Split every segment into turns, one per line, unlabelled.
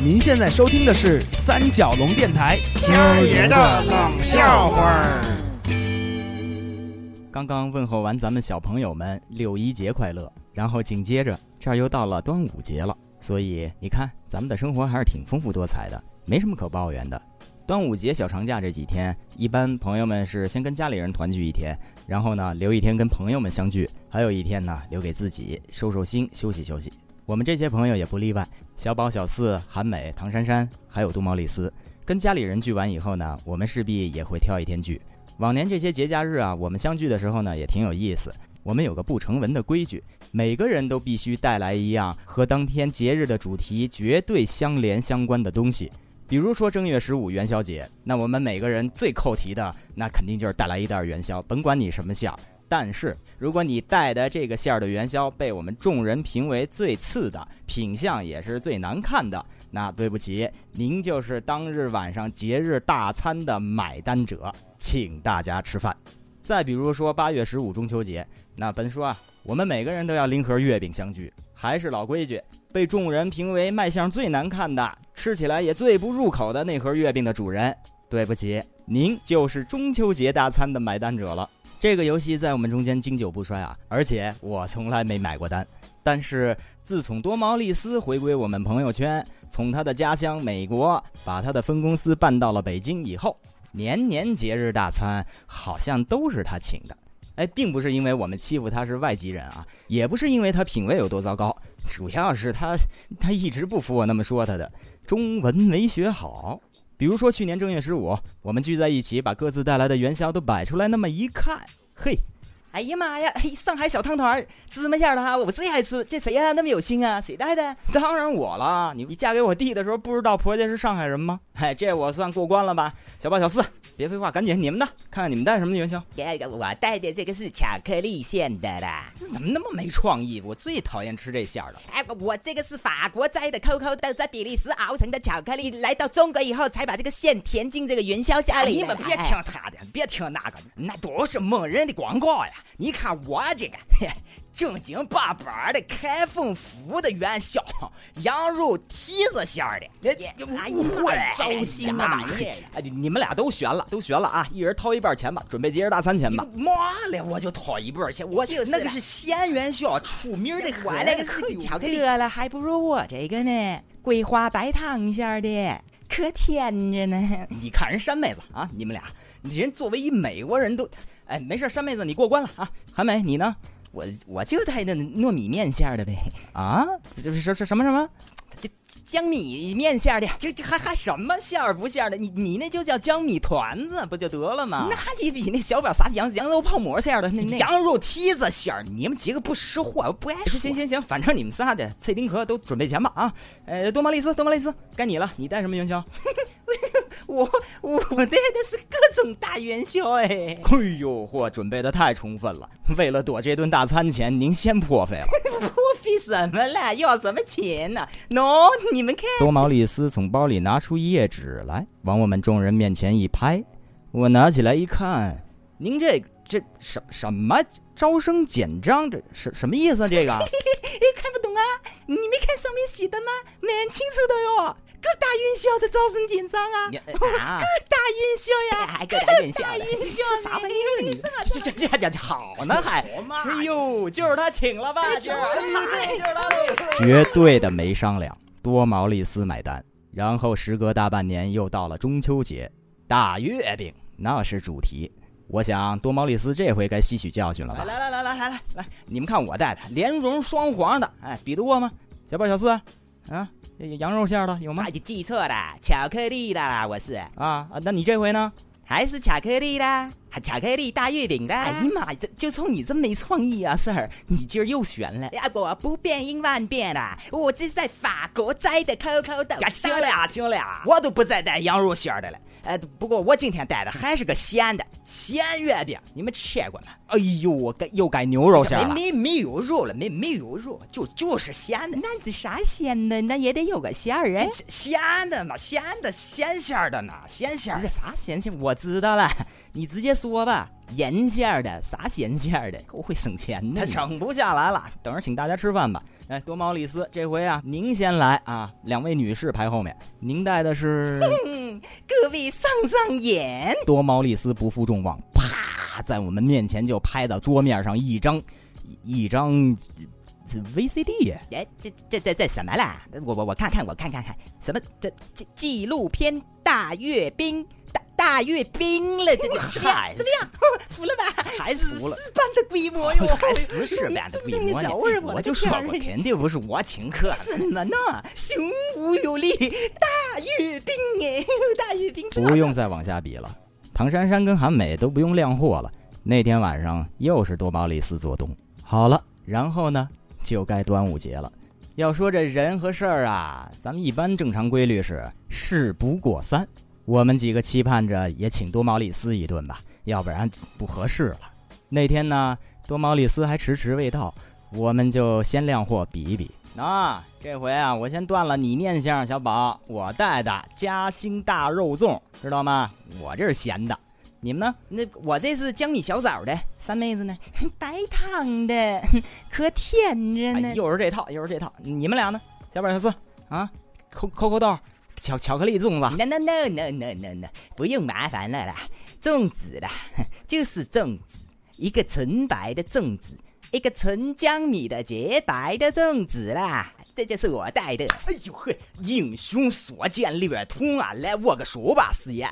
您现在收听的是三角龙电台。
今儿爷的冷笑话儿。
刚刚问候完咱们小朋友们六一节快乐，然后紧接着这儿又到了端午节了，所以你看咱们的生活还是挺丰富多彩的，没什么可抱怨的。端午节小长假这几天，一般朋友们是先跟家里人团聚一天，然后呢留一天跟朋友们相聚，还有一天呢留给自己收收心、休息休息。我们这些朋友也不例外，小宝、小四、韩美、唐珊珊，还有杜毛丽丝，跟家里人聚完以后呢，我们势必也会挑一天聚。往年这些节假日啊，我们相聚的时候呢，也挺有意思。我们有个不成文的规矩，每个人都必须带来一样和当天节日的主题绝对相连相关的东西。比如说正月十五元宵节，那我们每个人最扣题的，那肯定就是带来一袋元宵，甭管你什么馅儿。但是如果你带的这个馅儿的元宵被我们众人评为最次的，品相也是最难看的，那对不起，您就是当日晚上节日大餐的买单者，请大家吃饭。再比如说八月十五中秋节，那本说啊，我们每个人都要拎盒月饼相聚，还是老规矩。被众人评为卖相最难看的、吃起来也最不入口的那盒月饼的主人，对不起，您就是中秋节大餐的买单者了。这个游戏在我们中间经久不衰啊，而且我从来没买过单。但是自从多毛利斯回归我们朋友圈，从他的家乡美国把他的分公司搬到了北京以后，年年节日大餐好像都是他请的。哎，并不是因为我们欺负他是外籍人啊，也不是因为他品味有多糟糕。主要是他，他一直不服我那么说他的中文没学好。比如说去年正月十五，我们聚在一起，把各自带来的元宵都摆出来，那么一看，嘿。哎呀妈呀！嘿，上海小汤团芝麻馅的哈，我最爱吃。这谁呀？那么有心啊？谁带的？当然我了。你你嫁给我弟的时候，不知道婆家是上海人吗？哎，这我算过关了吧？小八、小四，别废话，赶紧你们的，看看你们带什么元宵。
这个我带的这个是巧克力馅的啦。
怎么那么没创意？我最讨厌吃这馅儿了。
哎，我这个是法国摘的 COCO 豆，在比利时熬成的巧克力，来到中国以后才把这个馅填进这个元宵馅里。
你们别听他的，别听那个，那都是蒙人的广告呀。你看我这个正经八百的开封府的元宵，羊肉蹄子馅儿的，
哎呀，糟心啊！
哎，你们俩都悬了，都悬了啊！一人掏一半钱吧，准备节日大餐钱吧。
妈嘞，我就掏一半钱，我
那个是咸元宵，出名的。
我那个是巧克力了，还不如我这个呢，桂花白糖馅的，可甜着呢。
你看人山妹子啊，你们俩，人作为一美国人都。哎，没事，山妹子你过关了啊！韩美你呢？
我我就带那糯米面馅的呗。
啊，就是什什什么什么？
这江米面馅的，
这这还还什么馅儿不馅儿的？你你那就叫江米团子不就得了吗？
那你比那小表撒羊羊肉泡馍馅的那那
羊肉蹄子馅儿，你们几个不识货，我不爱吃。行行行，反正你们仨的脆丁壳都准备钱吧啊！呃，多玛丽斯，多玛丽斯，该你了，你带什么元宵？
我我带的是各种大元宵哎！
哎呦嚯，准备的太充分了。为了躲这顿大餐钱，您先破费了。
破费什么了？要什么钱呢？喏，你们看。
多毛里斯从包里拿出一页纸来，往我们众人面前一拍。我拿起来一看，您这这什什么招生简章？这什什么意思？这个
看不懂啊？你没看上面写的吗？蛮清楚的哟。各大院校的招生紧张啊！各 大院校
呀，各大院校，
大院校
啥玩意儿？你这这这这这好呢还？哎呦，就是他请了吧？
就是他，
绝对的没商量，多毛利斯买单。然后时隔大半年，又到了中秋节，大月饼那是主题。我想多毛利斯这回该吸取教训了吧？
来来来来来来来，
你们看我带的莲蓉双黄的，哎，比得过吗？小宝小四，啊？羊肉馅的有吗？
你记错了，巧克力的啦，我是
啊啊，那你这回呢？
还是巧克力啦，巧克力大月饼的。
哎呀妈呀，就冲你这么没创意啊，四儿，你今儿又悬了。
呀，我不变应万变的，我这是在法国摘的 COCO 豆。
呀，行了呀，行了呀，我都不再带羊肉馅的了。哎，不过我今天带的还是个咸的咸月饼，你们吃过吗？哎呦，我改又改牛肉馅了，
没没有肉了，没没有肉，就就是咸的。
那是啥咸的？那也得有个馅儿哎。
咸的嘛，咸的咸馅的呢，咸馅
的啥咸馅？我知道了，你直接说吧。盐馅的，啥咸馅的？够会省钱的。
他省不下来了，等着请大家吃饭吧。哎，多毛里斯，这回啊，您先来啊！两位女士排后面，您带的是？
各位上上眼。
多毛里斯不负众望，啪，在我们面前就拍到桌面上一张一张 VCD。
哎，这这这这什么啦？我我我看看，我看看看，什么这这纪录片大阅兵。大阅兵了，这个嗨，怎么样？服了吧？
还是四
般的规模哟，
还四十般的规模呢？我就说过，肯定不是我请客。
怎么呢？雄武有力，大阅兵哎，大阅兵。
不用再往下比了，唐珊珊跟韩美都不用亮货了。那天晚上又是多毛里斯做东。好了，然后呢，就该端午节了。要说这人和事儿啊，咱们一般正常规律是事不过三。我们几个期盼着也请多毛利斯一顿吧，要不然不合适了。那天呢，多毛利斯还迟迟未到，我们就先亮货比一比。那这回啊，我先断了你念想，小宝，我带的嘉兴大肉粽，知道吗？我这是咸的，你们呢？
那我这是江米小枣的，三妹子呢？白糖的，可甜着呢。
又是这套，又是这套。你们俩呢？小宝、小四啊，扣扣扣豆。巧巧克力粽子
，No no no no no no no，不用麻烦了啦，粽子啦，就是粽子，一个纯白的粽子，一个纯江米的洁白的粽子啦，这就是我带的。
哎呦嘿，英雄所见略同啊！来握个手吧，师爷，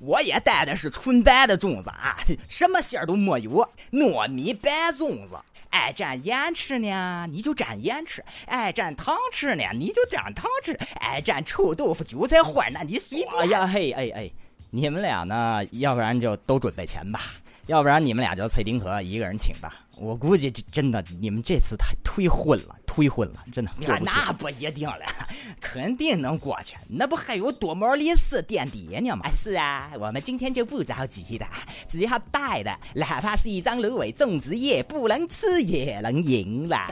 我也带的是纯白的粽子啊，什么馅儿都没有，糯米白粽子。爱蘸盐吃呢，你就蘸盐吃；爱蘸糖吃呢，你就蘸糖吃；爱蘸臭豆腐、韭菜花，那你随便。哎呀嘿哎哎，你们俩呢？要不然就都准备钱吧，要不然你们俩就崔丁河一个人请吧。我估计这真的，你们这次太忒混了，忒混了，真的。
那那不一定了，肯定能过去。那不还有多毛利斯垫底呢吗？是啊，我们今天就不着急的，只要带的哪怕是一张芦苇种子叶，不能吃也能赢了。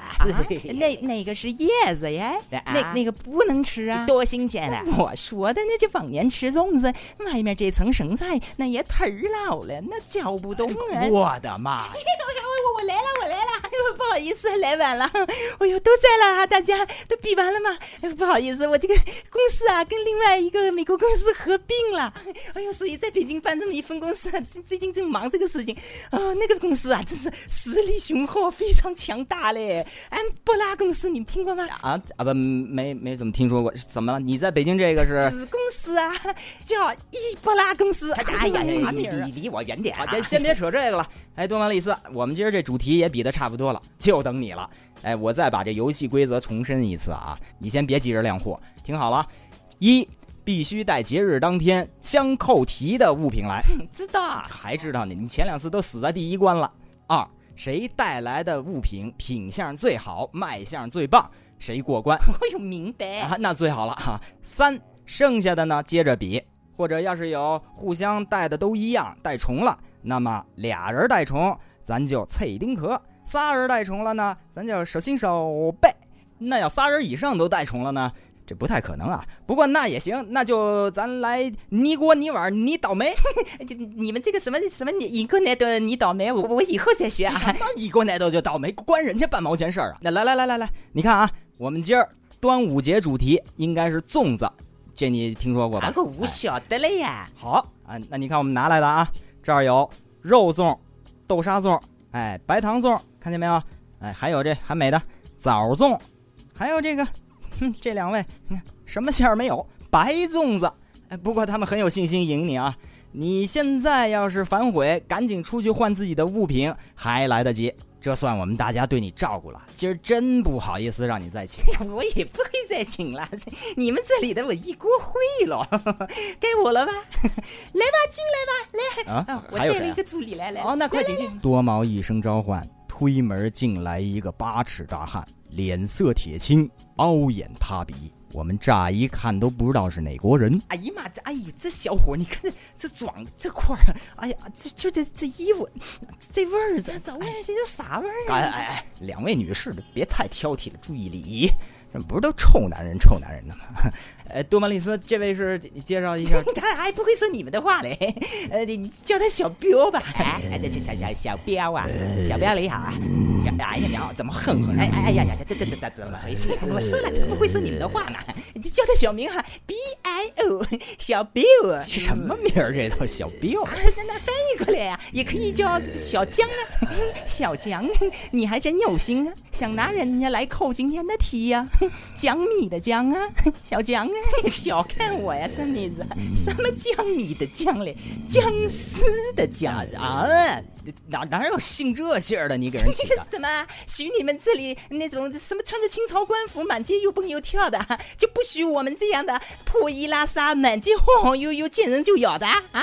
那那个是叶子呀，那那个不能吃啊，
多新鲜啊！
我说的那就往年吃粽子，外面这层生菜那也忒老了，那嚼不动啊！
我的妈！
不好意思，来晚了。哎呦，都在了啊，大家都比完了吗？哎，不好意思，我这个公司啊，跟另外一个美国公司合并了。哎呦，所以在北京办这么一分公司，最近正忙这个事情。哦，那个公司啊，真是实力雄厚，非常强大嘞。安布拉公司，你们听过吗？
啊啊不，没没怎么听说过。怎么了？你在北京这个是
子公司啊，叫伊布拉公司。
哎呀，你离离我远点。
先先别扯这个了。哎，多玛丽斯，我们今儿这。主题也比的差不多了，就等你了。哎，我再把这游戏规则重申一次啊！你先别急着亮货，听好了：一，必须带节日当天相扣题的物品来。
知道？
还知道呢？你前两次都死在第一关了。二，谁带来的物品品相最好，卖相最棒，谁过关。
我有明白
啊，那最好了哈。三，剩下的呢接着比，或者要是有互相带的都一样，带重了，那么俩人带重。咱就脆丁壳，仨人带虫了呢，咱就手心手背。那要仨人以上都带虫了呢，这不太可能啊。不过那也行，那就咱来你锅你碗你倒霉。
你们这个什么什么你一个奶豆你倒霉，我我以后再学啊。
什么一个奶豆就倒霉，关人家半毛钱事儿啊？那来来来来来，你看啊，我们今儿端午节主题应该是粽子，这你听说过吧？
个我晓得了呀。
好啊，那你看我们拿来的啊，这儿有肉粽。豆沙粽，哎，白糖粽，看见没有？哎，还有这韩美的枣粽，还有这个，哼，这两位，你看什么馅儿没有？白粽子。哎，不过他们很有信心赢你啊！你现在要是反悔，赶紧出去换自己的物品，还来得及。这算我们大家对你照顾了。今儿真不好意思让你再请，
我也不会再请了。你们这里的我一锅烩了，该我了吧？来吧，进来吧，来
啊！
我带了一个助理来来。
哦，那快请进。多毛一声召唤，推门进来一个八尺大汉，脸色铁青，凹眼塌鼻，我们乍一看都不知道是哪国人。
哎呀妈，这哎呦，这小伙，你看这这装这块儿，哎呀，这就这这衣服，这味儿，这
这味儿，这是啥味儿
哎哎哎，两位女士，别太挑剔了，注意礼仪。这不是都臭男人臭男人的吗？呃，多曼丽斯，这位是介绍一下。
他还不会说你们的话嘞，呃，你叫他小彪吧。哎，这小小小小彪啊，小彪你好啊。哎呀，娘，怎么哼哼？哎哎哎呀呀，这这这这怎么回事？我说了，他不会说你们的话嘛。你叫他小名哈，B I O，小 biu。
什么名儿？这都小彪。
那那翻译过来呀，也可以叫小江啊。小江，你还真有心啊，想拿人家来扣今天的题呀。江米的江啊，小江啊，小看我呀，三妹子，什么江米的江嘞？僵尸的僵
啊，哪哪有姓这姓的？你给人起的？
怎么许你们这里那种什么穿着清朝官服满街又蹦又跳的，就不许我们这样的破衣拉撒满街晃晃悠悠见人就咬的啊？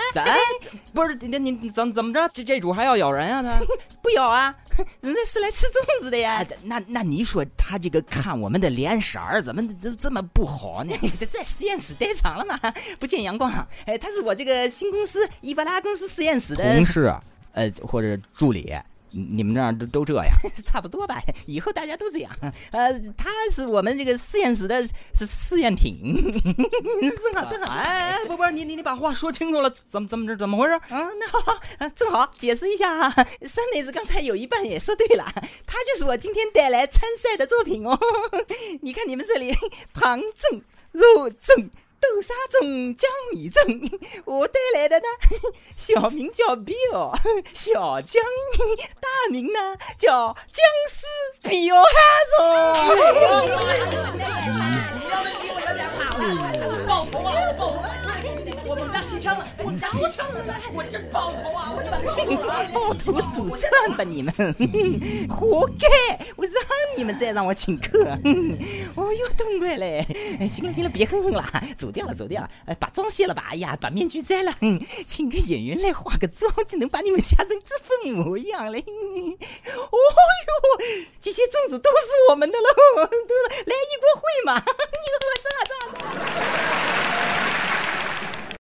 不是，那你怎怎么着？这这主还要咬人啊？他
不咬啊？人家是来吃粽子的呀，
那那你说他这个看我们的脸色儿怎么这这么不好呢？
在实验室待长了嘛，不见阳光。哎，他是我这个新公司伊巴拉公司实验室的
同事，呃，或者助理。你们这样都都这样，
差不多吧？以后大家都这样。呃，他是我们这个实验室的是试验品，正好正好。
哎，波波，你你你把话说清楚了，怎么怎么着？怎么回事？
啊，那好，正好解释一下哈。三妹子刚才有一半也说对了，他就是我今天带来参赛的作品哦。你看你们这里糖粽、肉粽。豆沙粽、江米粽，我带来的呢，小名叫 Bill，小江，大名呢叫僵尸 Bill 哈
爆头啊！爆头！我们家起枪了！我家起枪了！我真爆头啊！我
爆头数赚吧你们，活该！我让你们再让我请客，哦哟，痛快嘞！哎，行了行了，别哼哼了，走掉了走掉了。哎，把妆卸了吧！哎呀，把面具摘了，请个演员来化个妆，就能把你们吓成这副模样嘞！哦哟，这些粽子都是我们的喽，都来一锅烩嘛！你看我这这。